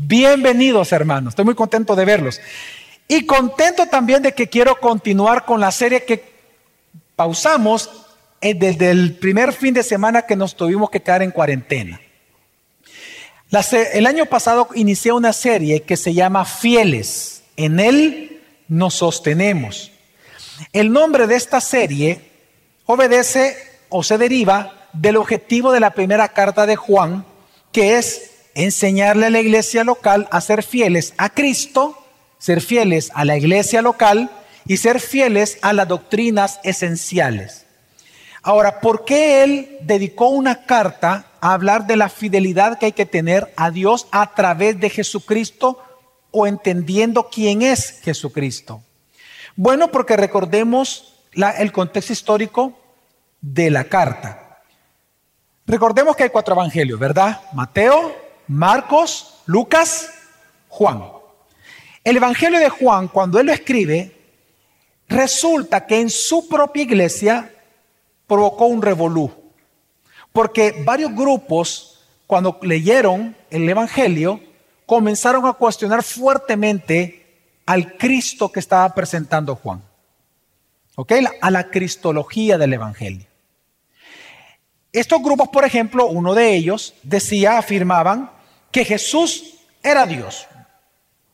Bienvenidos hermanos, estoy muy contento de verlos. Y contento también de que quiero continuar con la serie que pausamos eh, desde el primer fin de semana que nos tuvimos que quedar en cuarentena. el año pasado inicié una serie que se llama Fieles. En él nos sostenemos. El nombre de esta serie obedece o se deriva del objetivo de la primera carta de Juan, que es enseñarle a la iglesia local a ser fieles a Cristo, ser fieles a la iglesia local y ser fieles a las doctrinas esenciales. Ahora, ¿por qué él dedicó una carta a hablar de la fidelidad que hay que tener a Dios a través de Jesucristo o entendiendo quién es Jesucristo? Bueno, porque recordemos el contexto histórico de la carta. Recordemos que hay cuatro evangelios, ¿verdad? Mateo, Marcos, Lucas, Juan. El evangelio de Juan, cuando él lo escribe, resulta que en su propia iglesia provocó un revolú. Porque varios grupos, cuando leyeron el evangelio, comenzaron a cuestionar fuertemente al Cristo que estaba presentando Juan. ¿Ok? A la cristología del evangelio. Estos grupos, por ejemplo, uno de ellos decía, afirmaban que Jesús era Dios.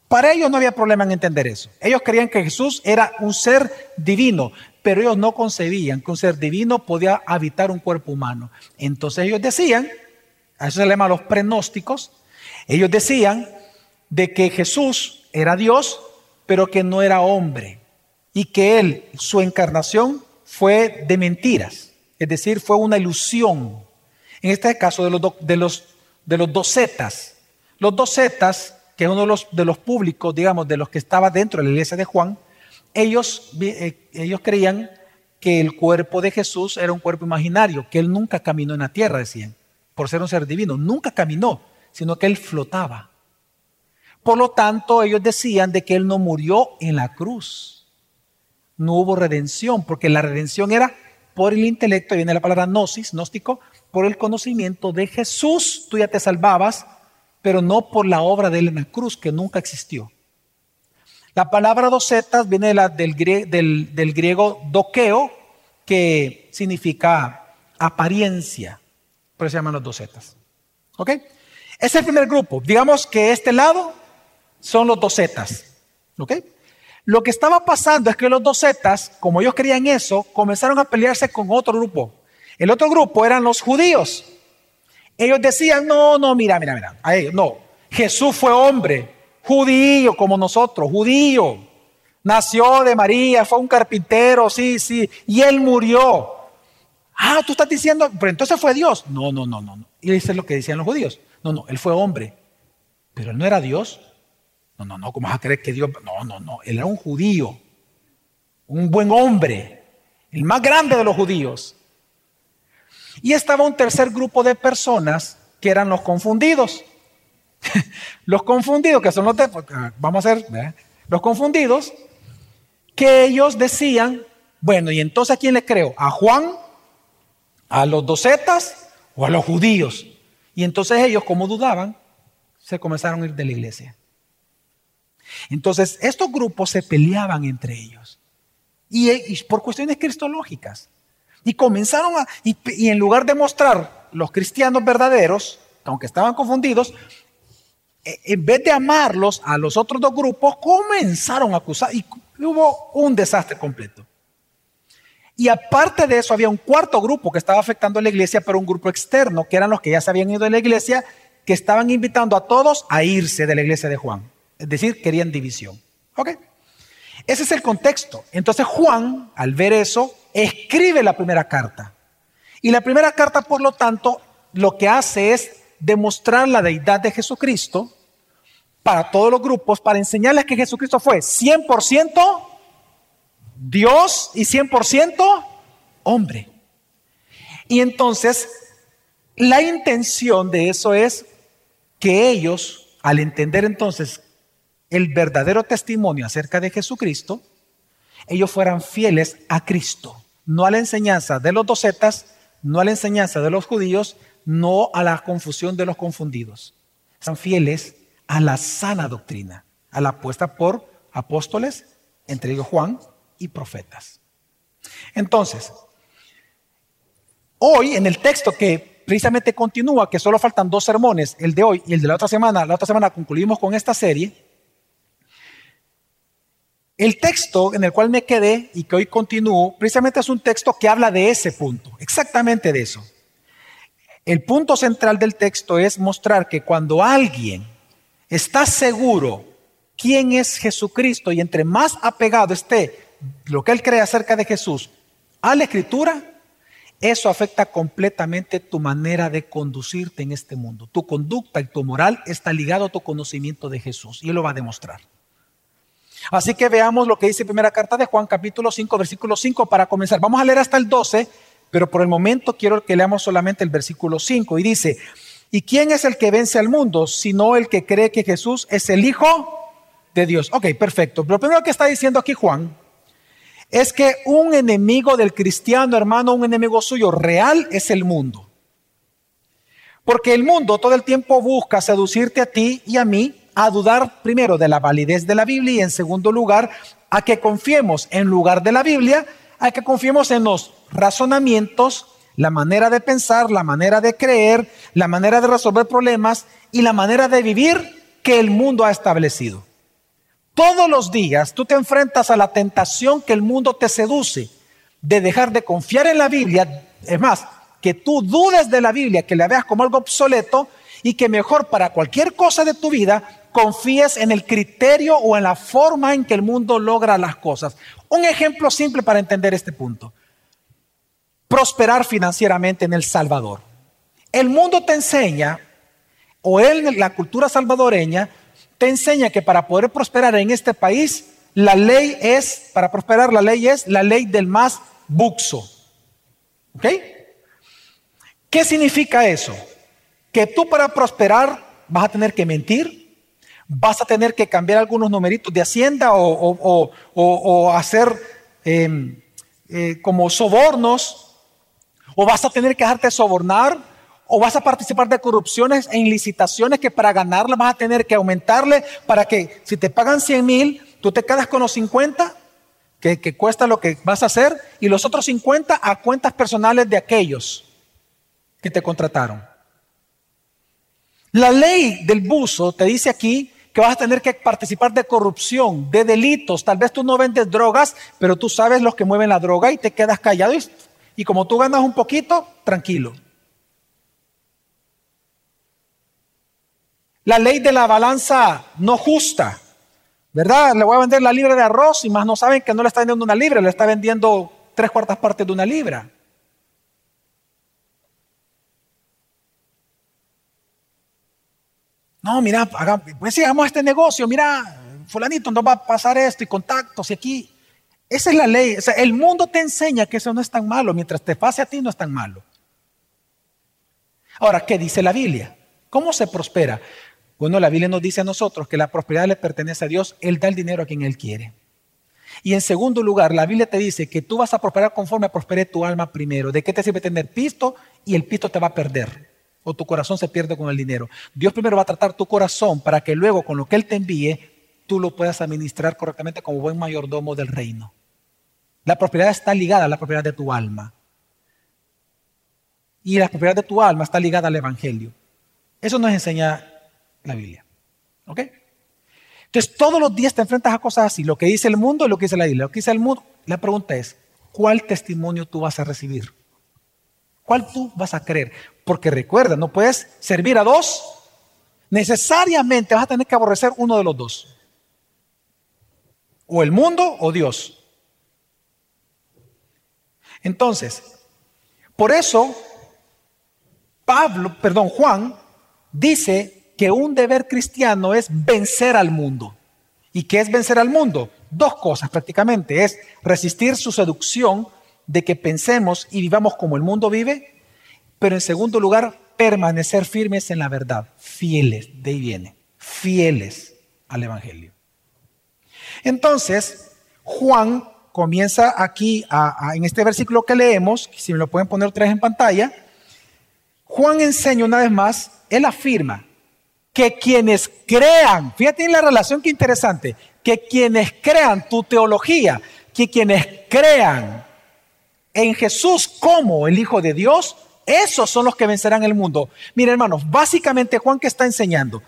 Para ellos no había problema en entender eso. Ellos creían que Jesús era un ser divino, pero ellos no concebían que un ser divino podía habitar un cuerpo humano. Entonces ellos decían, a eso se le llama los prenósticos, ellos decían de que Jesús era Dios, pero que no era hombre, y que él, su encarnación, fue de mentiras. Es decir, fue una ilusión. En este caso de los, de los, de los docetas. Los docetas, que es uno de los, de los públicos, digamos, de los que estaba dentro de la iglesia de Juan, ellos, eh, ellos creían que el cuerpo de Jesús era un cuerpo imaginario, que él nunca caminó en la tierra, decían, por ser un ser divino. Nunca caminó, sino que él flotaba. Por lo tanto, ellos decían de que él no murió en la cruz. No hubo redención, porque la redención era por el intelecto, viene la palabra gnosis, gnóstico, por el conocimiento de Jesús, tú ya te salvabas, pero no por la obra de él en la cruz, que nunca existió. La palabra docetas viene del, del, griego doqueo, que significa apariencia. Por eso se llaman los docetas. ¿Ok? Es el primer grupo. Digamos que este lado son los docetas. ¿Ok? Lo que estaba pasando es que los docetas, como ellos querían eso, comenzaron a pelearse con otro grupo. El otro grupo eran los judíos. Ellos decían, no, no, mira, mira, mira. A ellos, no. Jesús fue hombre, judío como nosotros, judío. Nació de María, fue un carpintero, sí, sí. Y él murió. Ah, tú estás diciendo, pero entonces fue Dios. No, no, no, no. Y eso es lo que decían los judíos. No, no, él fue hombre. Pero él no era Dios. No, no, no, ¿cómo vas a creer que Dios? No, no, no, él era un judío, un buen hombre, el más grande de los judíos. Y estaba un tercer grupo de personas que eran los confundidos. los confundidos, que son los de, vamos a hacer, los confundidos, que ellos decían, bueno, y entonces ¿a quién le creo? ¿A Juan? ¿A los docetas? ¿O a los judíos? Y entonces ellos, como dudaban, se comenzaron a ir de la iglesia. Entonces, estos grupos se peleaban entre ellos. Y, por cuestiones cristológicas. Y comenzaron a, y, en lugar de mostrar los cristianos verdaderos, aunque estaban confundidos, e, en vez de amarlos a los otros dos grupos, comenzaron a acusar y hubo un desastre completo. Y aparte de eso, había un cuarto grupo que estaba afectando a la iglesia, pero un grupo externo, que eran los que ya se habían ido de la iglesia, que estaban invitando a todos a irse de la iglesia de Juan. Es decir, querían división. ¿Ok? Ese es el contexto. Entonces Juan, al ver eso, escribe la primera carta. Y la primera carta, por lo tanto, lo que hace es demostrar la deidad de Jesucristo para todos los grupos, para enseñarles que Jesucristo fue 100% Dios y 100% hombre. Y entonces, la intención de eso es que ellos, al entender entonces el verdadero testimonio acerca de Jesucristo, ellos fueran fieles a Cristo, no a la enseñanza de los docetas, no a la enseñanza de los judíos, no a la confusión de los confundidos. Son fieles A la sana doctrina, a la puesta por apóstoles, entre ellos Juan, y profetas. Entonces, hoy en el texto que precisamente continúa, que solo faltan dos sermones, el de hoy y el de la otra semana, la otra semana concluimos con esta serie, el texto en el cual me quedé y que hoy continúo, precisamente es un texto que habla de ese punto, exactamente de eso. El punto central del texto es mostrar que cuando alguien está seguro quién es Jesucristo y entre más apegado esté lo que él cree acerca de Jesús a la escritura, eso afecta completamente tu manera de conducirte en este mundo. Tu conducta y tu moral está ligado a tu conocimiento de Jesús y él lo va a demostrar. Así que veamos lo que dice primera carta de Juan capítulo 5 versículo 5 para comenzar. Vamos a leer hasta el 12, pero por el momento quiero que leamos solamente el versículo 5 y dice, ¿y quién es el que vence al mundo sino el que cree que Jesús es el Hijo de Dios? Ok, perfecto. Lo primero que está diciendo aquí Juan es que un enemigo del cristiano, hermano, un enemigo suyo real es el mundo. Porque el mundo todo el tiempo busca seducirte a ti y a mí a dudar primero de la validez de la Biblia y en segundo lugar a que confiemos en lugar de la Biblia, a que confiemos en los razonamientos, la manera de pensar, la manera de creer, la manera de resolver problemas y la manera de vivir que el mundo ha establecido. Todos los días tú te enfrentas a la tentación que el mundo te seduce de dejar de confiar en la Biblia. Es más, que tú dudes de la Biblia, que la veas como algo obsoleto y que mejor para cualquier cosa de tu vida confíes en el criterio o en la forma en que el mundo logra las cosas. Un ejemplo simple para entender este punto. Prosperar financieramente en El Salvador. El mundo te enseña, o en la cultura salvadoreña, te enseña que para poder prosperar en este país, la ley es, para prosperar la ley es la ley del más buxo. ¿Ok? ¿Qué significa eso? Que tú para prosperar vas a tener que mentir, vas a tener que cambiar algunos numeritos de hacienda o, hacer em, eh, como sobornos, o vas a tener que dejarte sobornar, o vas a participar de corrupciones en licitaciones que para ganarla vas a tener que aumentarle para que si te pagan 100 mil, tú te quedas con los 50 que, que, cuesta lo que vas a hacer y los otros 50 a cuentas personales de aquellos que te contrataron. La ley del buzo te dice aquí que vas a tener que participar de corrupción, de delitos. Tal vez tú no vendes drogas, pero tú sabes los que mueven la droga y te quedas callado y, como tú ganas un poquito, tranquilo. La ley de la balanza no justa, ¿verdad? Le voy a vender la libra de arroz y más no saben que no le está vendiendo una libra, le está vendiendo tres cuartas partes de una libra. No, mira, pues sí, hagamos este negocio, mira, fulanito, nos va a pasar esto y contactos y aquí. Esa es la ley. O sea, el mundo te enseña que eso no es tan malo, mientras te pase a ti no es tan malo. Ahora, ¿qué dice la Biblia? ¿Cómo se prospera? Bueno, la Biblia nos dice a nosotros que la prosperidad le pertenece a Dios, Él da el dinero a quien Él quiere. Y en segundo lugar, la Biblia te dice que tú vas a prosperar conforme prospere tu alma primero. ¿De qué te sirve tener pisto y el pisto te va a perder? O tu corazón se pierde con el dinero. Dios primero va a tratar tu corazón para que luego con lo que Él te envíe, tú lo puedas administrar correctamente como buen mayordomo del reino. La prosperidad está ligada a la propiedad de tu alma. Y la propiedad de tu alma está ligada al Evangelio. Eso nos enseña la Biblia. ¿Ok? Entonces, todos los días te enfrentas a cosas así, lo que dice el mundo y lo que dice la Biblia. Lo que dice el mundo, la pregunta es, ¿cuál testimonio tú vas a recibir? ¿Cuál tú vas a creer? Porque recuerda, no puedes servir a dos. Necesariamente vas a tener que aborrecer uno de los dos. O el mundo o Dios. Entonces, por eso, Pablo, perdón, Juan, dice que un deber cristiano es vencer al mundo. ¿Y qué es vencer al mundo? Dos cosas prácticamente. Es resistir su seducción de que pensemos y vivamos como el mundo vive, pero en segundo lugar, permanecer firmes en la verdad, fieles, de ahí viene, fieles al Evangelio. Entonces, Juan comienza aquí en este versículo que leemos, si me lo pueden poner otra en pantalla, Juan enseña una vez más, él afirma que quienes crean, fíjate en la relación que interesante, que quienes crean tu teología, que quienes crean en Jesús como el Hijo de Dios, esos son los que vencerán el mundo. Mira, hermanos, básicamente Juan que está enseñando.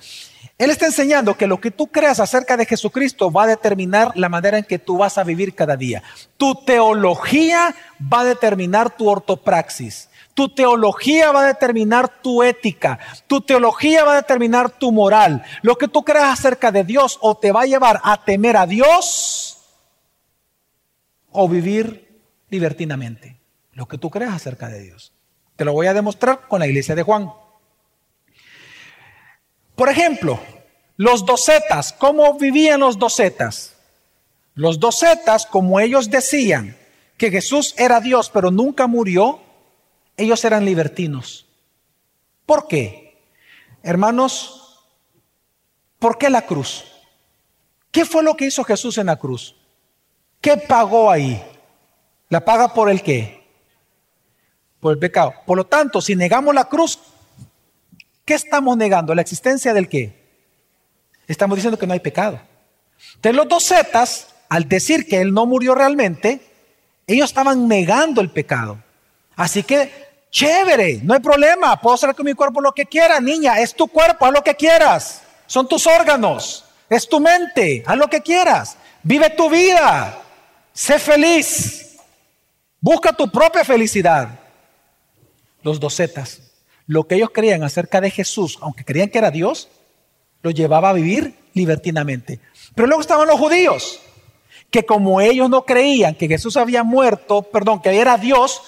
Él está enseñando que lo que tú creas acerca de Jesucristo va a determinar la manera en que tú vas a vivir cada día. Tu teología va a determinar tu ortopraxis. Tu teología va a determinar tu ética. Tu teología va a determinar tu moral. Lo que tú creas acerca de Dios o te va a llevar a temer a Dios o vivir libertinamente. Lo que tú creas acerca de Dios. Te lo voy a demostrar con la iglesia de Juan. Por ejemplo, los docetas, ¿cómo vivían los docetas? Los docetas, como ellos decían que Jesús era Dios pero nunca murió, ellos eran libertinos. ¿Por qué? Hermanos, ¿por qué la cruz? ¿Qué fue lo que hizo Jesús en la cruz? ¿Qué pagó ahí? ¿La paga por el qué? Por el pecado. Por lo tanto, si negamos la cruz, ¿qué estamos negando? ¿La existencia del qué? Estamos diciendo que no hay pecado. De los dos zetas, al decir que él no murió realmente, ellos estaban negando el pecado. Así que Chévere, no hay problema. Puedo hacer con mi cuerpo lo que quiera, niña. Es tu cuerpo, haz lo que quieras. Son tus órganos, es tu mente, haz lo que quieras. Vive tu vida. Sé feliz. Busca tu propia felicidad. Los docetas, lo que ellos creían acerca de Jesús, aunque creían que era Dios, lo llevaba a vivir libertinamente. Pero luego estaban los judíos, que como ellos no creían que Jesús había muerto, perdón, que era Dios,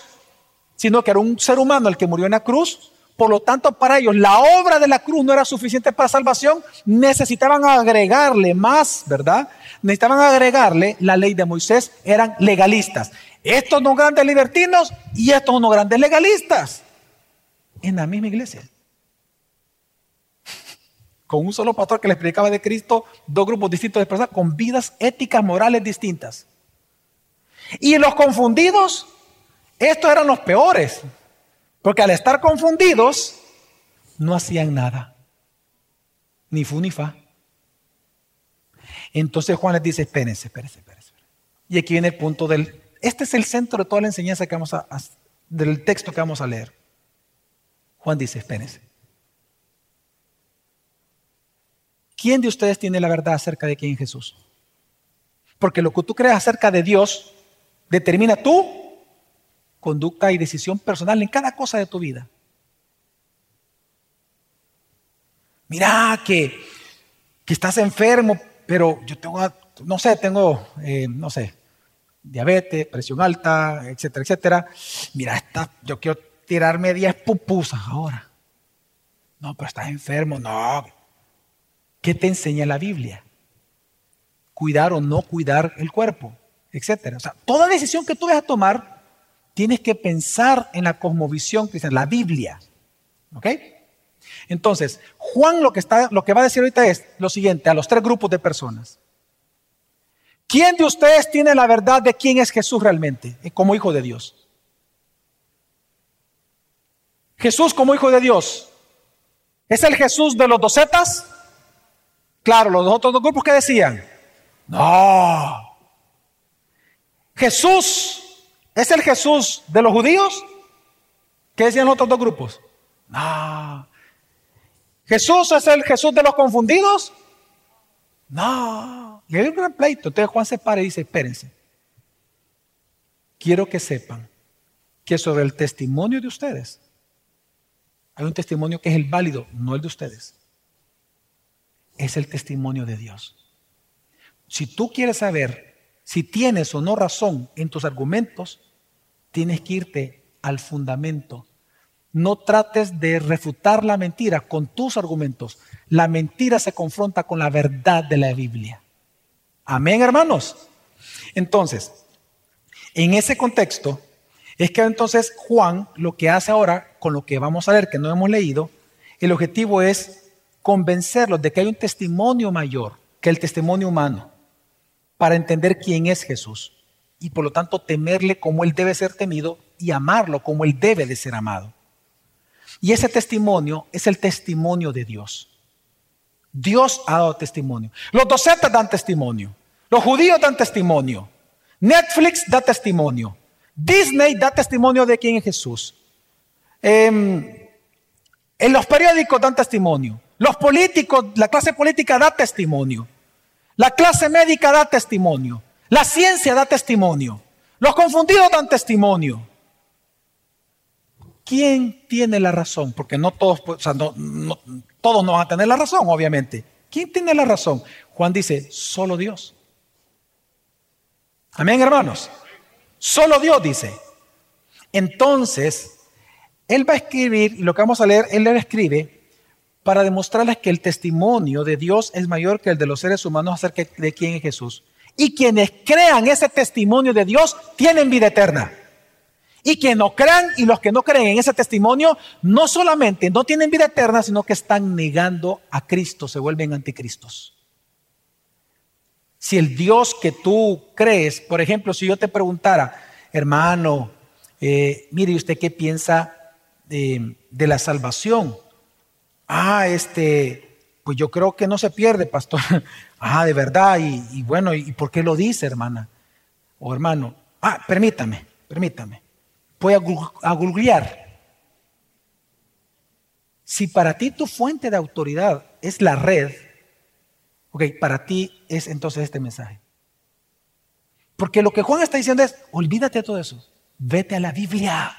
sino que era un ser humano el que murió en la cruz. Por lo tanto, para ellos la obra de la cruz no era suficiente para salvación, necesitaban agregarle más, ¿verdad? Necesitaban agregarle la ley de Moisés, eran legalistas. Estos no grandes libertinos y estos no grandes legalistas. En la misma iglesia. Con un solo pastor que le explicaba de Cristo, dos grupos distintos de personas con vidas éticas, morales distintas. Y los confundidos estos eran los peores, porque al estar confundidos, no hacían nada, ni fu ni fa. Entonces Juan les dice, espérense, espérense, espérense. Y aquí viene el punto del, este es el centro de toda la enseñanza que vamos a, del texto que vamos a leer. Juan dice, espérense. ¿Quién de ustedes tiene la verdad acerca de quién es Jesús? Porque lo que tú crees acerca de Dios determina tú conducta y decisión personal en cada cosa de tu vida. Mira que, estás enfermo, pero yo tengo, no sé, tengo, eh, no sé, diabetes, presión alta, etcétera, etcétera. Mira, yo quiero tirarme 10 pupusas ahora. No, pero estás enfermo, no. ¿Qué te enseña la Biblia? Cuidar o no cuidar el cuerpo, etcétera. O sea, toda decisión que tú vas a tomar tienes que pensar en la cosmovisión cristiana, la Biblia. ¿Ok? Entonces, Juan lo que, está, lo que va a decir ahorita es lo siguiente a los tres grupos de personas. ¿Quién de ustedes tiene la verdad de quién es Jesús realmente como hijo de Dios? Jesús como hijo de Dios. ¿Es el Jesús de los docetas? Claro, los otros dos grupos que decían. No. Jesús ¿Es el Jesús de los judíos? ¿Qué decían los otros dos grupos? No. ¿Jesús es el Jesús de los confundidos? No. Y hay un gran pleito. Entonces Juan se para y dice, espérense. Quiero que sepan que sobre el testimonio de ustedes hay un testimonio que es el válido, no el de ustedes. Es el testimonio de Dios. Si tú quieres saber si tienes o no razón en tus argumentos, tienes que irte al fundamento. No trates de refutar la mentira con tus argumentos. La mentira se confronta con la verdad de la Biblia. Amén, hermanos. Entonces, en ese contexto, es que entonces Juan lo que hace ahora, con lo que vamos a leer, que no hemos leído, el objetivo es convencerlos de que hay un testimonio mayor que el testimonio humano para entender quién es Jesús y por lo tanto temerle como Él debe ser temido y amarlo como Él debe de ser amado. Y ese testimonio es el testimonio de Dios. Dios ha dado testimonio. Los docetas dan testimonio. Los judíos dan testimonio. Netflix da testimonio. Disney da testimonio de quién es Jesús. Em, en los periódicos dan testimonio. Los políticos, la clase política da testimonio. La clase médica da testimonio. La ciencia da testimonio. Los confundidos dan testimonio. ¿Quién tiene la razón? Porque no todos, o sea, no, todos no van a tener la razón, obviamente. ¿Quién tiene la razón? Juan dice, solo Dios. Amén, hermanos. Solo Dios dice. Entonces, Él va a escribir, y lo que vamos a leer, Él le escribe para demostrarles que el testimonio de Dios es mayor que el de los seres humanos acerca de quién es Jesús. Y quienes crean ese testimonio de Dios tienen vida eterna. Y quienes no crean y los que no creen en ese testimonio, no solamente no tienen vida eterna, sino que están negando a Cristo, se vuelven anticristos. Si el Dios que tú crees, por ejemplo, si yo te preguntara, hermano, eh, mire usted qué piensa de, la salvación. Ah, este, pues yo creo que no se pierde, pastor. Ah, de verdad. Y, bueno, ¿y por qué lo dice, hermana? O hermano. Ah, permítame, permítame. Voy a, googlear. Si para ti tu fuente de autoridad es la red, ok, para ti es entonces este mensaje. Porque lo que Juan está diciendo es, olvídate de todo eso, vete a la Biblia.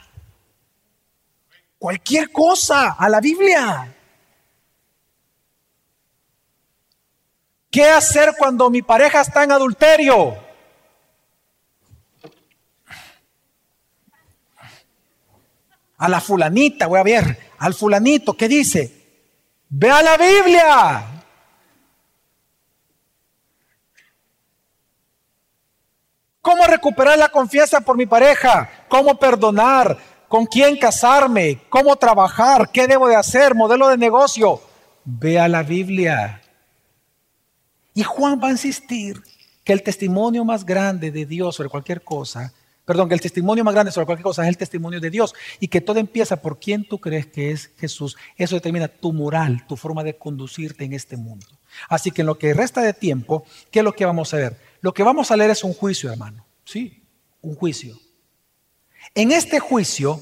Cualquier cosa, a la Biblia. ¿Qué hacer cuando mi pareja está en adulterio? A la fulanita, voy a ver, al fulanito, ¿qué dice? Ve a la Biblia. ¿Cómo recuperar la confianza por mi pareja? ¿Cómo perdonar? ¿Con quién casarme? ¿Cómo trabajar? ¿Qué debo de hacer? Modelo de negocio. Ve a la Biblia. Y Juan va a insistir que el testimonio más grande de Dios sobre cualquier cosa, perdón, que el testimonio más grande sobre cualquier cosa es el testimonio de Dios y que todo empieza por quién tú crees que es Jesús. Eso determina tu moral, tu forma de conducirte en este mundo. Así que en lo que resta de tiempo, ¿qué es lo que vamos a ver? Lo que vamos a leer es un juicio, hermano. Sí, un juicio. En este juicio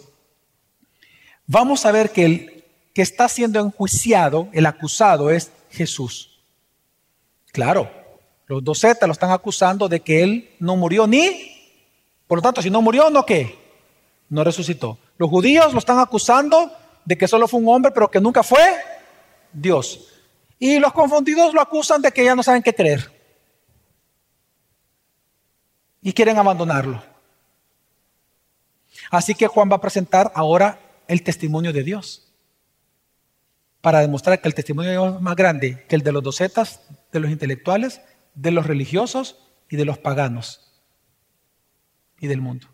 vamos a ver que el que está siendo enjuiciado, el acusado es Jesús. Claro, los Z lo están acusando de que él no murió ni, por lo tanto, si no murió, ¿no qué? No resucitó. Los judíos lo están acusando de que solo fue un hombre, pero que nunca fue Dios. Y los confundidos lo acusan de que ya no saben qué creer. Y quieren abandonarlo. Así que Juan va a presentar ahora el testimonio de Dios para demostrar que el testimonio de Dios es más grande que el de los docetas, de los intelectuales, de los religiosos y de los paganos y del mundo.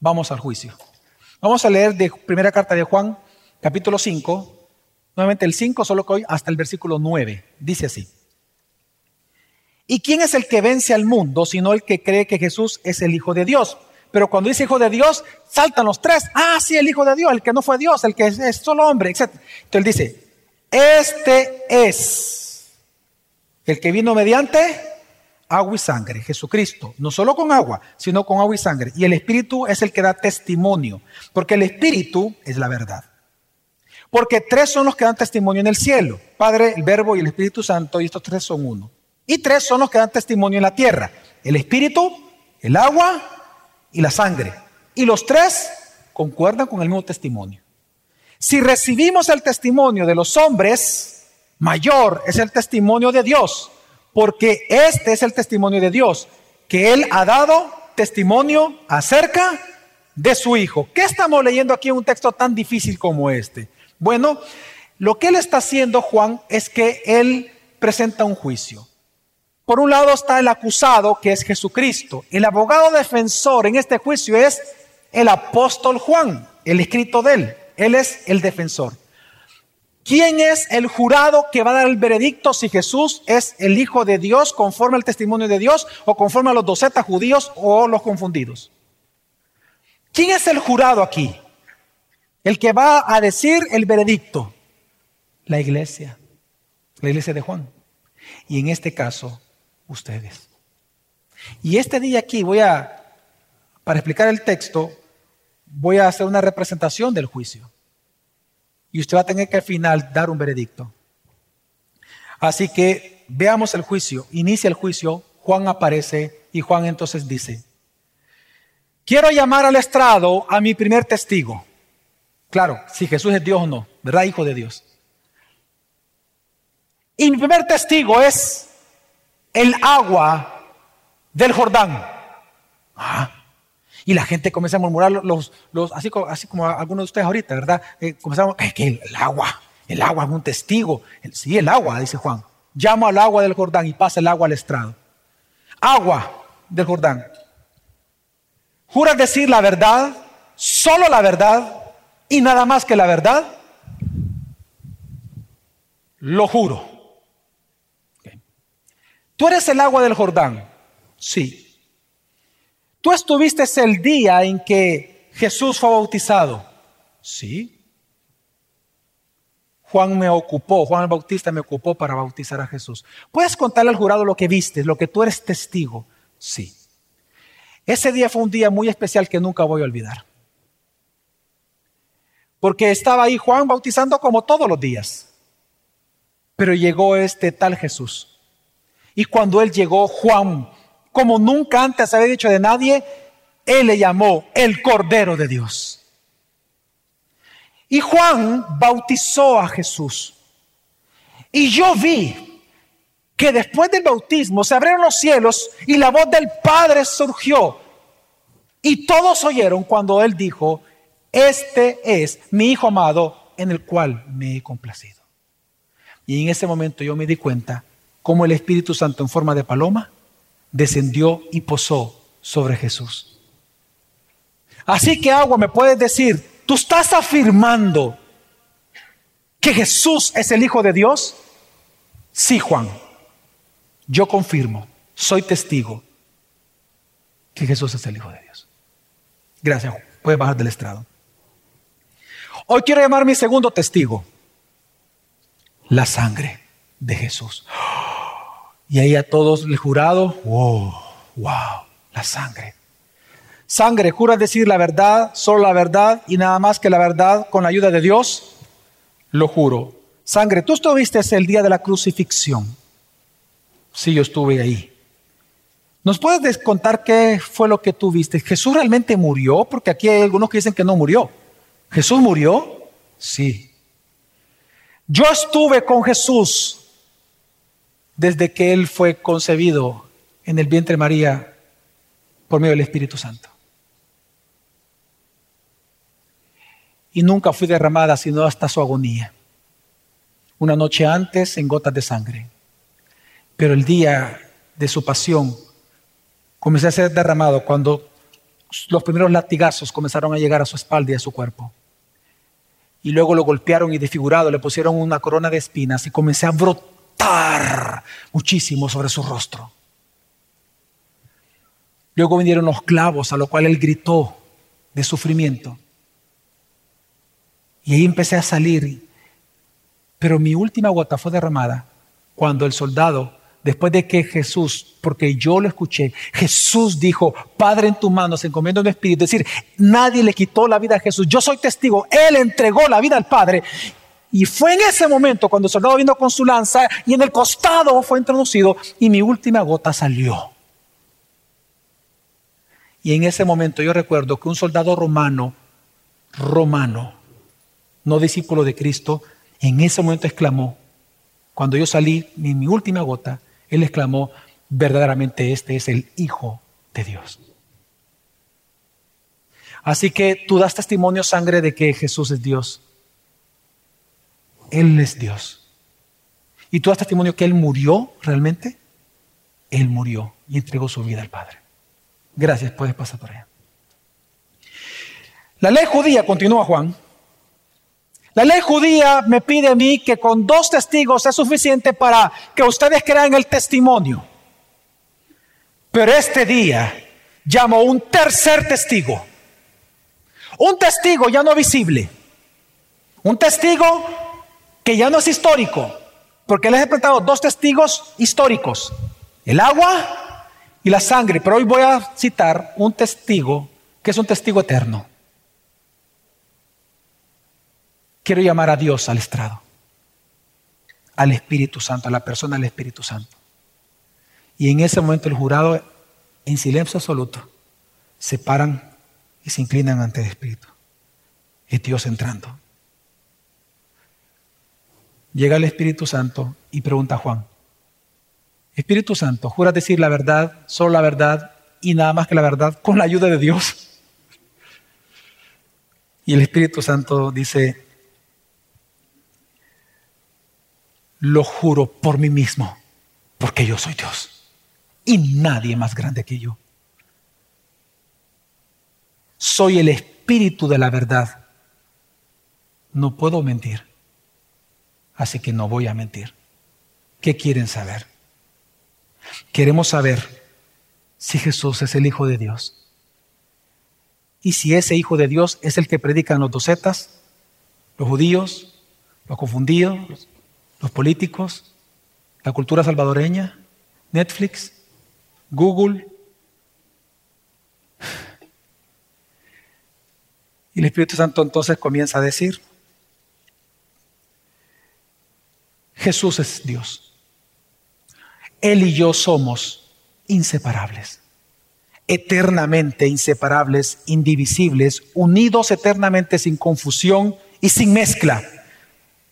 Vamos al juicio. Vamos a leer de primera carta de Juan, capítulo 5, nuevamente el 5, solo que hoy hasta el versículo 9. Dice así. ¿Y quién es el que vence al mundo sino el que cree que Jesús es el Hijo de Dios? Pero cuando dice hijo de Dios, saltan los tres. Ah, sí, el hijo de Dios, el que no fue Dios, el que es, solo hombre, etc. Entonces él dice, este es el que vino mediante agua y sangre, Jesucristo, no solo con agua, sino con agua y sangre. Y el Espíritu es el que da testimonio, porque el Espíritu es la verdad. Porque tres son los que dan testimonio en el cielo, Padre, el Verbo y el Espíritu Santo, y estos tres son uno. Y tres son los que dan testimonio en la tierra, el Espíritu, el agua y la sangre. Y los tres concuerdan con el mismo testimonio. Si recibimos el testimonio de los hombres, mayor es el testimonio de Dios, porque este es el testimonio de Dios, que Él ha dado testimonio acerca de su Hijo. ¿Qué estamos leyendo aquí en un texto tan difícil como este? Bueno, lo que Él está haciendo, Juan, es que Él presenta un juicio. Por un lado está el acusado, que es Jesucristo. El abogado defensor en este juicio es el apóstol Juan, el escrito de él. Él es el defensor. ¿Quién es el jurado que va a dar el veredicto si Jesús es el Hijo de Dios conforme al testimonio de Dios o conforme a los docetas judíos o los confundidos? ¿Quién es el jurado aquí? El que va a decir el veredicto. La iglesia, la iglesia de Juan. Y en este caso, ustedes. Y este día aquí voy a, para explicar el texto, voy a hacer una representación del juicio. Y usted va a tener que al final dar un veredicto. Así que veamos el juicio. Inicia el juicio, Juan aparece y Juan entonces dice, quiero llamar al estrado a mi primer testigo. Claro, si Jesús es Dios o no, ¿verdad? Hijo de Dios. Y mi primer testigo es el agua del Jordán. Ah. Y la gente comienza a murmurar, los, los, así, así como algunos de ustedes ahorita, ¿verdad? Eh, comenzaron, que el, agua, el agua es un testigo. sí, el agua, dice Juan. Llamo al agua del Jordán y pasa el agua al estrado. Agua del Jordán. ¿Juras decir la verdad? Solo la verdad y nada más que la verdad. Lo juro. ¿Tú eres el agua del Jordán? Sí. ¿Tú estuviste el día en que Jesús fue bautizado? Sí. Juan me ocupó, Juan el Bautista me ocupó para bautizar a Jesús. ¿Puedes contarle al jurado lo que viste, lo que tú eres testigo? Sí. Ese día fue un día muy especial que nunca voy a olvidar. Porque estaba ahí Juan bautizando como todos los días. Pero llegó este tal Jesús. Y cuando él llegó, Juan como nunca antes había dicho de nadie, él le llamó el Cordero de Dios. Y Juan bautizó a Jesús. Y yo vi que después del bautismo se abrieron los cielos y la voz del Padre surgió. Y todos oyeron cuando él dijo, este es mi Hijo amado en el cual me he complacido. Y en ese momento yo me di cuenta cómo el Espíritu Santo en forma de paloma descendió y posó sobre Jesús. Así que agua, me puedes decir, ¿tú estás afirmando que Jesús es el Hijo de Dios? Sí, Juan. Yo confirmo, soy testigo que Jesús es el Hijo de Dios. Gracias, Juan. Puedes bajar del estrado. Hoy quiero llamar mi segundo testigo, la sangre de Jesús. Y ahí a todos el jurado, wow, wow, la sangre. Sangre, ¿juras decir la verdad, solo la verdad y nada más que la verdad con la ayuda de Dios? Lo juro. Sangre, tú estuviste el día de la crucifixión. Sí, yo estuve ahí. ¿Nos puedes contar qué fue lo que tú viste? ¿Jesús realmente murió? Porque aquí hay algunos que dicen que no murió. ¿Jesús murió? Sí. Yo estuve con Jesús desde que Él fue concebido en el vientre de María por medio del Espíritu Santo. Y nunca fui derramada sino hasta su agonía. Una noche antes en gotas de sangre. Pero el día de su pasión comencé a ser derramado cuando los primeros latigazos comenzaron a llegar a su espalda y a su cuerpo. Y luego lo golpearon y desfigurado, le pusieron una corona de espinas y comencé a brotar muchísimo sobre su rostro. Luego vinieron los clavos, a lo cual él gritó de sufrimiento. Y ahí empecé a salir. Pero mi última gota fue derramada cuando el soldado, después de que Jesús, porque yo lo escuché, Jesús dijo, Padre en tus manos, encomiendo mi espíritu. Es decir, nadie le quitó la vida a Jesús. Yo soy testigo. Él entregó la vida al Padre. Y fue en ese momento cuando el soldado vino con su lanza y en el costado fue introducido y mi última gota salió. Y en ese momento yo recuerdo que un soldado romano, romano, no discípulo de Cristo, en ese momento exclamó, cuando yo salí en mi última gota, él exclamó, verdaderamente este es el Hijo de Dios. Así que tú das testimonio, sangre, de que Jesús es Dios. Él es Dios. ¿Y tú das testimonio que Él murió realmente? Él murió y entregó su vida al Padre. Gracias, puedes pasar por allá. La ley judía, continúa Juan, la ley judía me pide a mí que con dos testigos es suficiente para que ustedes crean el testimonio. Pero este día llamo un tercer testigo. Un testigo ya no visible. Un testigo que ya no es histórico, porque les he presentado dos testigos históricos, el agua y la sangre, pero hoy voy a citar un testigo que es un testigo eterno. Quiero llamar a Dios al estrado, al Espíritu Santo, a la persona del Espíritu Santo. Y en ese momento el jurado, en silencio absoluto, se paran y se inclinan ante el Espíritu. Es Dios entrando. Llega el Espíritu Santo y pregunta a Juan, Espíritu Santo, ¿juras decir la verdad, solo la verdad y nada más que la verdad con la ayuda de Dios? Y el Espíritu Santo dice, lo juro por mí mismo, porque yo soy Dios y nadie más grande que yo. Soy el Espíritu de la verdad. No puedo mentir, así que no voy a mentir. ¿Qué quieren saber? Queremos saber si Jesús es el Hijo de Dios. Y si ese Hijo de Dios es el que predican los docetas, los judíos, los confundidos, los políticos, la cultura salvadoreña, Netflix, Google. Y el Espíritu Santo entonces comienza a decir, Jesús es Dios. Él y yo somos inseparables, eternamente inseparables, indivisibles, unidos eternamente sin confusión y sin mezcla.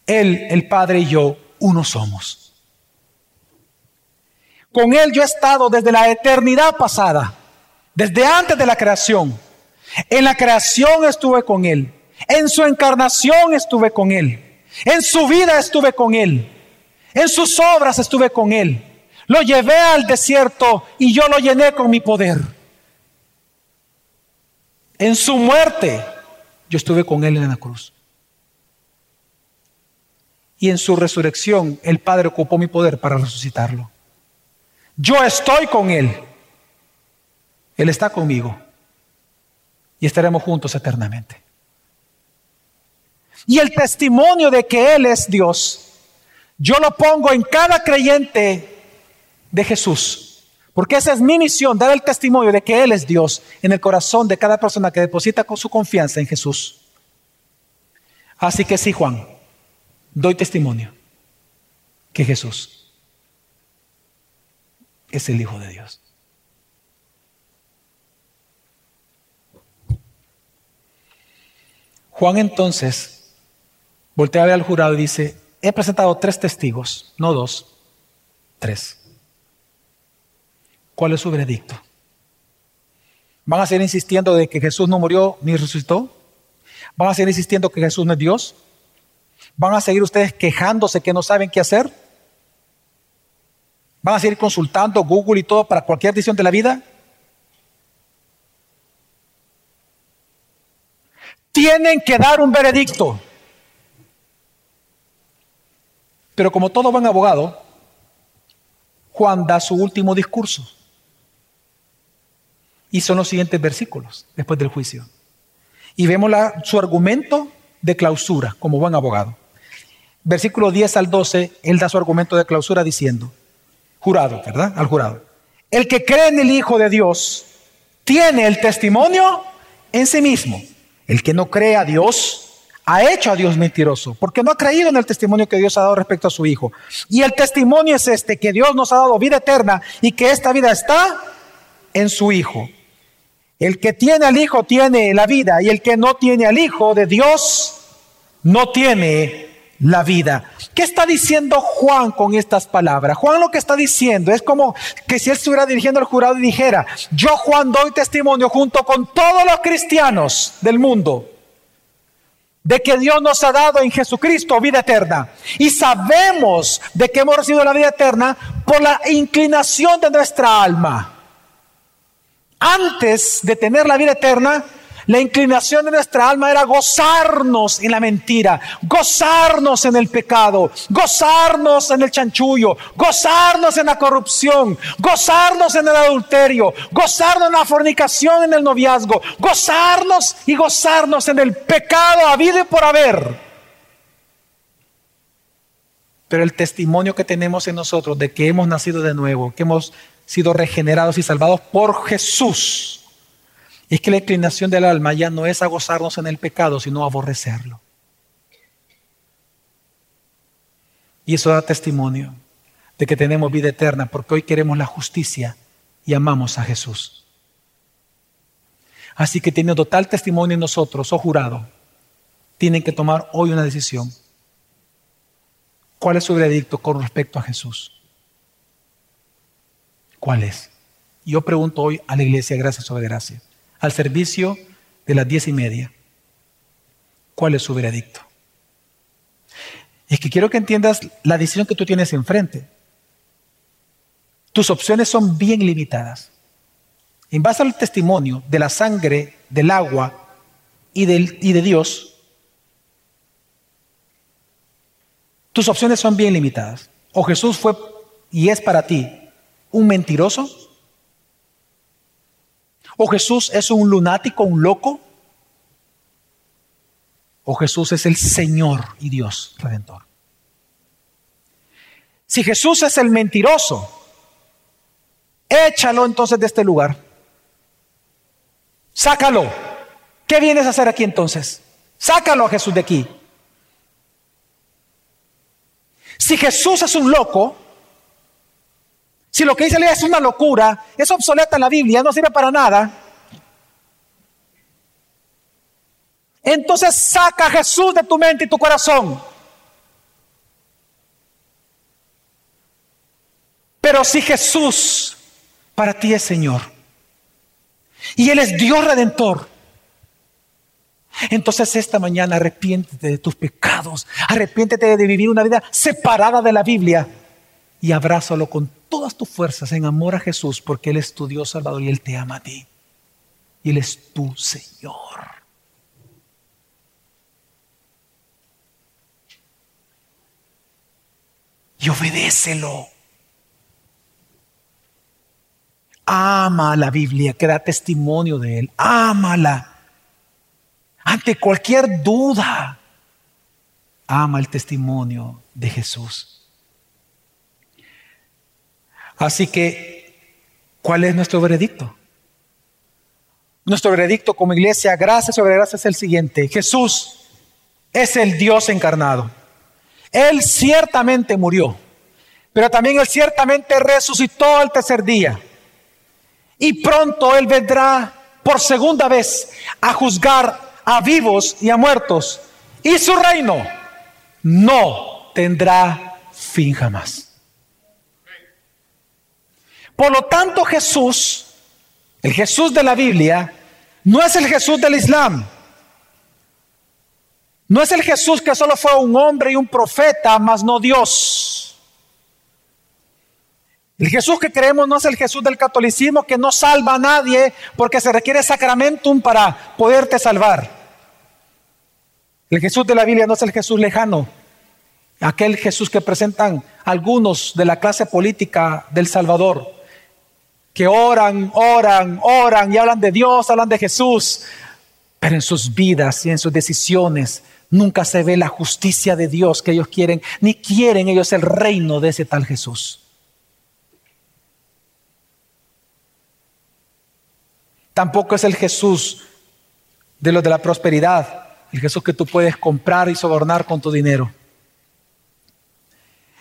Él, el Padre y yo, uno somos. Con Él yo he estado desde la eternidad pasada, desde antes de la creación. En la creación estuve con Él. En su encarnación estuve con Él. En su vida estuve con Él. En sus obras estuve con Él. Lo llevé al desierto y yo lo llené con mi poder. En su muerte yo estuve con Él en la cruz. Y en su resurrección el Padre ocupó mi poder para resucitarlo. Yo estoy con Él. Él está conmigo. Y estaremos juntos eternamente. Y el testimonio de que Él es Dios, yo lo pongo en cada creyente de Jesús. Porque esa es mi misión, dar el testimonio de que Él es Dios en el corazón de cada persona que deposita con su confianza en Jesús. Así que sí, Juan, doy testimonio que Jesús es el Hijo de Dios. Juan entonces voltea a ver al jurado y dice, he presentado tres testigos, no dos, tres. ¿Cuál es su veredicto? ¿Van a seguir insistiendo de que Jesús no murió ni resucitó? ¿Van a seguir insistiendo que Jesús no es Dios? ¿Van a seguir ustedes quejándose que no saben qué hacer? ¿Van a seguir consultando Google y todo para cualquier decisión de la vida? Tienen que dar un veredicto. Pero como todo buen abogado, Juan da su último discurso. Y son los siguientes versículos después del juicio. Y vemos su argumento de clausura como buen abogado. Versículo 10 al 12, él da su argumento de clausura diciendo, jurado, ¿verdad? Al jurado. El que cree en el Hijo de Dios tiene el testimonio en sí mismo. El que no cree a Dios ha hecho a Dios mentiroso, porque no ha creído en el testimonio que Dios ha dado respecto a su Hijo. Y el testimonio es este, que Dios nos ha dado vida eterna y que esta vida está en su Hijo. El que tiene al Hijo tiene la vida y el que no tiene al Hijo de Dios no tiene la vida. ¿Qué está diciendo Juan con estas palabras? Juan lo que está diciendo es como que si él estuviera dirigiendo al jurado y dijera, yo Juan doy testimonio junto con todos los cristianos del mundo de que Dios nos ha dado en Jesucristo vida eterna. Y sabemos de que hemos recibido la vida eterna por la inclinación de nuestra alma antes de tener la vida eterna, la inclinación de nuestra alma era gozarnos en la mentira, gozarnos en el pecado, gozarnos en el chanchullo, gozarnos en la corrupción, gozarnos en el adulterio, gozarnos en la fornicación, en el noviazgo, gozarnos y gozarnos en el pecado habido y por haber. Pero el testimonio que tenemos en nosotros de que hemos nacido de nuevo, que hemos sido regenerados y salvados por Jesús, es que la inclinación del alma ya no es a gozarnos en el pecado, sino a aborrecerlo. Y eso da testimonio de que tenemos vida eterna, porque hoy queremos la justicia y amamos a Jesús. Así que teniendo tal testimonio en nosotros, oh jurado, tienen que tomar hoy una decisión. ¿Cuál es su veredicto con respecto a Jesús? ¿Cuál es? Yo pregunto hoy a la iglesia, gracias sobre gracia, al servicio de las diez y media. ¿Cuál es su veredicto? Es que quiero que entiendas la decisión que tú tienes enfrente. Tus opciones son bien limitadas. En base al testimonio de la sangre, del agua y, y de Dios, tus opciones son bien limitadas. O Jesús fue y es para ti un mentiroso. O Jesús es un lunático, un loco. O Jesús es el Señor y Dios redentor. Si Jesús es el mentiroso, échalo entonces de este lugar. Sácalo. ¿Qué vienes a hacer aquí entonces? Sácalo a Jesús de aquí. Si Jesús es un loco, si lo que dice es una locura, es obsoleta en la Biblia, no sirve para nada, entonces saca a Jesús de tu mente y tu corazón. Pero si Jesús para ti es Señor y Él es Dios redentor, entonces esta mañana arrepiéntete de tus pecados, arrepiéntete de vivir una vida separada de la Biblia y abrázalo con todas tus fuerzas en amor a Jesús porque Él es tu Dios Salvador y Él te ama a ti. Y Él es tu Señor. Y obedécelo. Ama la Biblia, que da testimonio de Él. Ámala ante cualquier duda, ama el testimonio de Jesús. Así que, ¿cuál es nuestro veredicto? Nuestro veredicto como iglesia, gracias sobre gracias, es el siguiente. Jesús es el Dios encarnado. Él ciertamente murió, pero también Él ciertamente resucitó al tercer día. Y pronto Él vendrá por segunda vez a juzgar a vivos y a muertos. Y su reino no tendrá fin jamás. Por lo tanto, Jesús, el Jesús de la Biblia, no es el Jesús del Islam. No es el Jesús que solo fue un hombre y un profeta, mas no Dios. El Jesús que creemos no es el Jesús del catolicismo que no salva a nadie porque se requiere sacramentum para poderte salvar. El Jesús de la Biblia no es el Jesús lejano, aquel Jesús que presentan algunos de la clase política del Salvador, que oran, oran, oran y hablan de Dios, hablan de Jesús, pero en sus vidas y en sus decisiones nunca se ve la justicia de Dios que ellos quieren, ni quieren ellos el reino de ese tal Jesús. Tampoco es el Jesús de los de la prosperidad, el Jesús que tú puedes comprar y sobornar con tu dinero.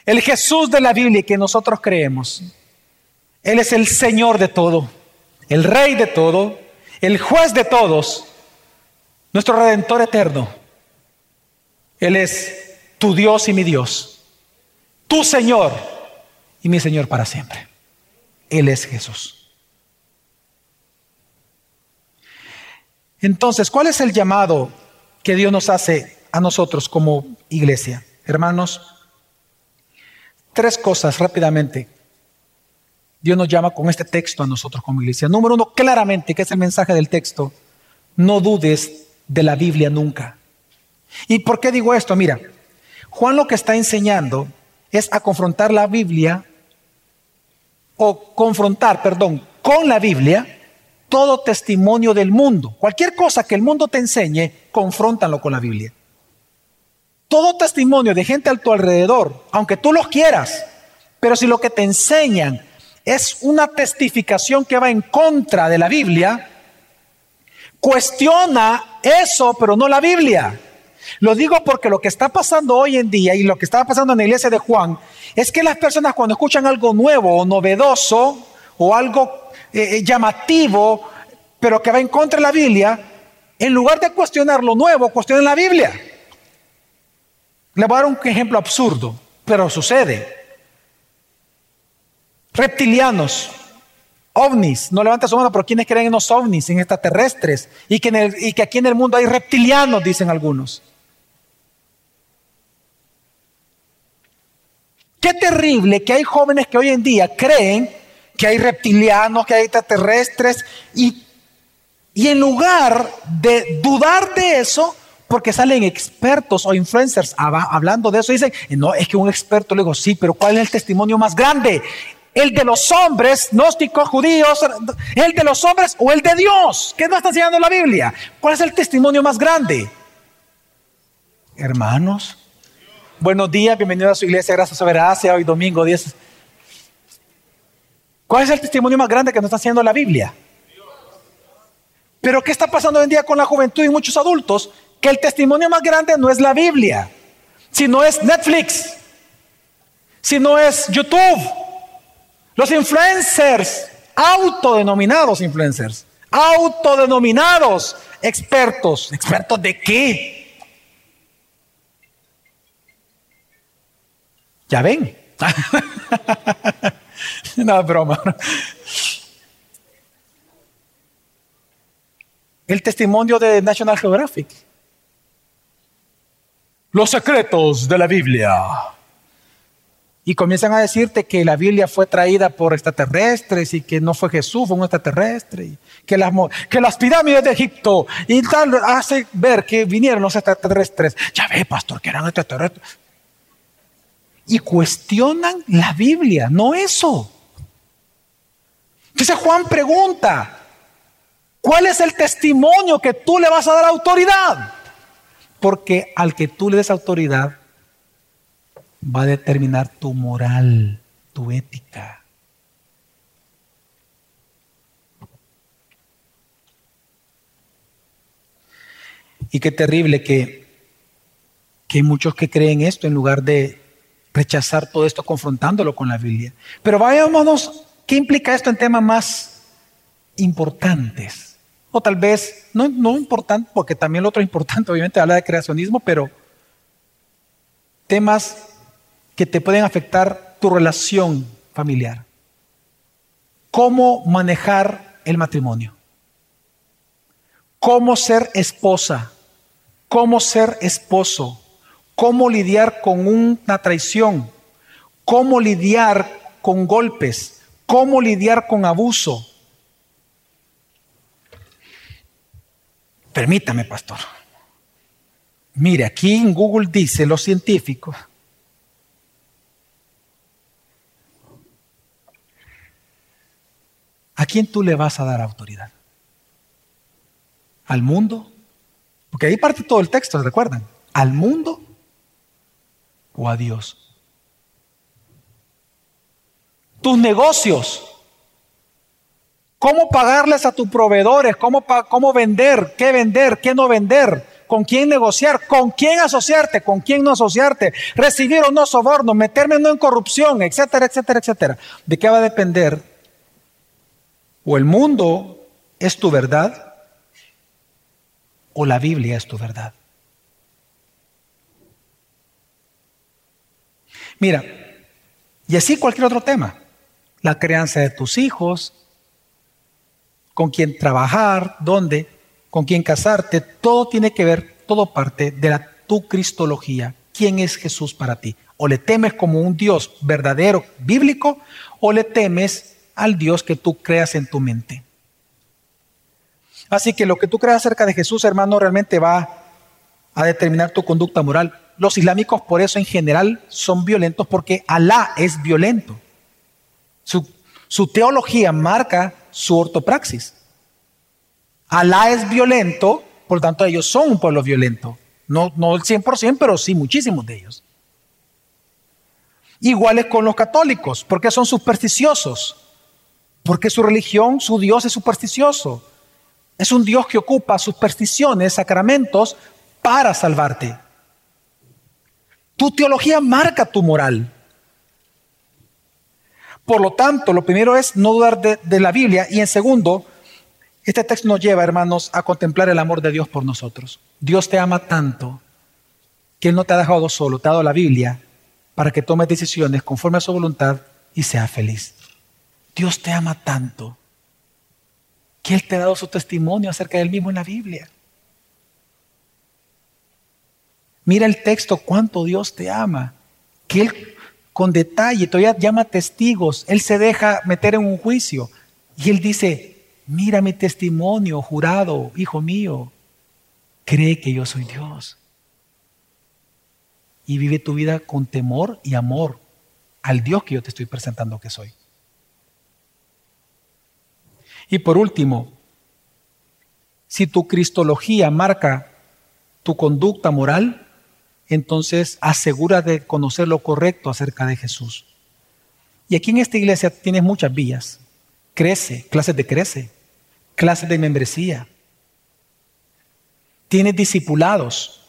El Jesús de la Biblia que nosotros creemos. Él es el Señor de todo, el Rey de todo, el juez de todos, nuestro Redentor eterno. Él es tu Dios y mi Dios, tu Señor y mi Señor para siempre. Él es Jesús. Entonces, ¿cuál es el llamado que Dios nos hace a nosotros como iglesia? Hermanos, tres cosas rápidamente. Dios nos llama con este texto a nosotros como iglesia. Número uno, claramente, que es el mensaje del texto, no dudes de la Biblia nunca. ¿Y por qué digo esto? Mira, Juan lo que está enseñando es a confrontar la Biblia, o confrontar, perdón, con la Biblia todo testimonio del mundo. Cualquier cosa que el mundo te enseñe, confróntalo con la Biblia. todo testimonio de gente a tu alrededor, aunque tú los quieras, pero si lo que te enseñan es una testificación que va en contra de la Biblia, cuestiona eso, pero no la Biblia. Lo digo porque lo que está pasando hoy en día y lo que estaba pasando en la iglesia de Juan es que las personas cuando escuchan algo nuevo o novedoso o algo eh, eh, llamativo, pero que va en contra de la Biblia, en lugar de cuestionar lo nuevo, cuestionan la Biblia. Le voy a dar un ejemplo absurdo, pero sucede. Reptilianos, ovnis, no levanta su mano, pero ¿quiénes creen en los ovnis, en extraterrestres? Y que, aquí en el mundo hay reptilianos, dicen algunos. Qué terrible que hay jóvenes que hoy en día creen que hay reptilianos, que hay extraterrestres, y, y en lugar de dudar de eso, porque salen expertos o influencers hablando de eso, dicen, no, es que un experto, le digo, sí, pero ¿cuál es el testimonio más grande? ¿El de los hombres, gnósticos, judíos, el de los hombres o el de Dios? ¿Qué nos está enseñando la Biblia? ¿Cuál es el testimonio más grande? Hermanos, Buenos días, bienvenidos a su iglesia, gracias sobre Asia, hoy domingo 10. ¿Cuál es el testimonio más grande que nos está haciendo la Biblia? Pero ¿qué está pasando hoy en día con la juventud y muchos adultos? Que el testimonio más grande no es la Biblia, sino es Netflix, sino es YouTube, los influencers, autodenominados influencers, autodenominados expertos. ¿Expertos de qué? Ya ven. no, broma. El testimonio de National Geographic. Los secretos de la Biblia. Y comienzan a decirte que la Biblia fue traída por extraterrestres y que no fue Jesús, fue un extraterrestre. Que, las, que las pirámides de Egipto y tal hace ver que vinieron los extraterrestres. Ya ve, pastor, que eran extraterrestres y cuestionan la Biblia, no eso. Entonces Juan pregunta, ¿cuál es el testimonio que tú le vas a dar autoridad? Porque al que tú le des autoridad va a determinar tu moral, tu ética. Y qué terrible que, que hay muchos que creen esto en lugar de rechazar todo esto confrontándolo con la Biblia. Pero vayámonos, ¿qué implica esto en temas más importantes? O tal vez, no, no importante, porque también lo otro importante, obviamente, habla de creacionismo, pero temas que te pueden afectar tu relación familiar. ¿Cómo manejar el matrimonio? ¿Cómo ser esposa? ¿Cómo ser esposo? cómo lidiar con una traición, cómo lidiar con golpes, cómo lidiar con abuso. Permítame, pastor. Mire, aquí en Google dice los científicos. ¿A quién tú le vas a dar autoridad? ¿Al mundo? Porque ahí parte todo el texto, ¿recuerdan? ¿Al mundo o a Dios. Tus negocios. ¿Cómo pagarles a tus proveedores? ¿Cómo, ¿Cómo vender? ¿Qué vender? ¿Qué no vender? ¿Con quién negociar? ¿Con quién asociarte? ¿Con quién no asociarte? ¿Recibir o no soborno? ¿Meterme o no en corrupción? Etcétera, etcétera, etcétera. ¿De qué va a depender? O el mundo es tu verdad o la Biblia es tu verdad. Mira, y así cualquier otro tema. La crianza de tus hijos, con quién trabajar, dónde, con quién casarte, todo tiene que ver, todo parte de la, tu cristología. ¿Quién es Jesús para ti? O le temes como un Dios verdadero, bíblico, o le temes al Dios que tú creas en tu mente. Así que lo que tú creas acerca de Jesús, hermano, realmente va a determinar tu conducta moral. Los islámicos por eso en general son violentos porque Alá es violento. Su, teología marca su ortopraxis. Alá es violento, por lo tanto ellos son un pueblo violento. No, no el 100%, pero sí muchísimos de ellos. Iguales con los católicos, porque son supersticiosos, porque su religión, su Dios es supersticioso. Es un Dios que ocupa supersticiones, sacramentos, para salvarte. Tu teología marca tu moral. Por lo tanto, lo primero es no dudar de, la Biblia y en segundo, este texto nos lleva, hermanos, a contemplar el amor de Dios por nosotros. Dios te ama tanto que Él no te ha dejado solo, te ha dado la Biblia para que tomes decisiones conforme a su voluntad y seas feliz. Dios te ama tanto que Él te ha dado su testimonio acerca de Él mismo en la Biblia. Mira el texto, cuánto Dios te ama, que Él con detalle, todavía llama testigos, él se deja meter en un juicio y él dice, mira mi testimonio, jurado, hijo mío, cree que yo soy Dios. Y vive tu vida con temor y amor al Dios que yo te estoy presentando que soy. Y por último, si tu cristología marca tu conducta moral, entonces asegura de conocer lo correcto acerca de Jesús. Y aquí en esta iglesia tienes muchas vías. Crece, clases de crece, clases de membresía. Tienes discipulados,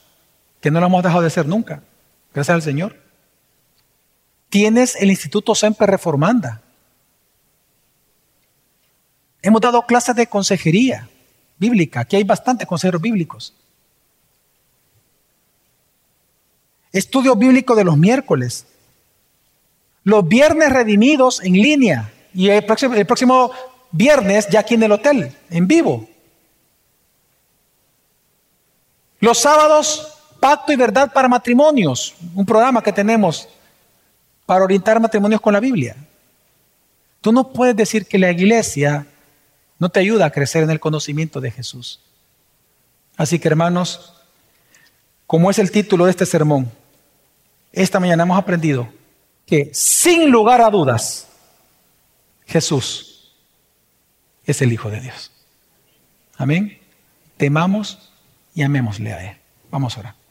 que no lo hemos dejado de hacer nunca, gracias al Señor. Tienes el Instituto Semper Reformanda. Hemos dado clases de consejería bíblica. Aquí hay bastantes consejeros bíblicos. Estudio bíblico de los miércoles. Los viernes redimidos en línea. Y el próximo, viernes ya aquí en el hotel, en vivo. Los sábados, pacto y verdad para matrimonios. Un programa que tenemos para orientar matrimonios con la Biblia. Tú no puedes decir que la iglesia no te ayuda a crecer en el conocimiento de Jesús. Así que hermanos, como es el título de este sermón, esta mañana hemos aprendido que sin lugar a dudas, Jesús es el Hijo de Dios. Amén. Temamos y amémosle a Él. Vamos a orar.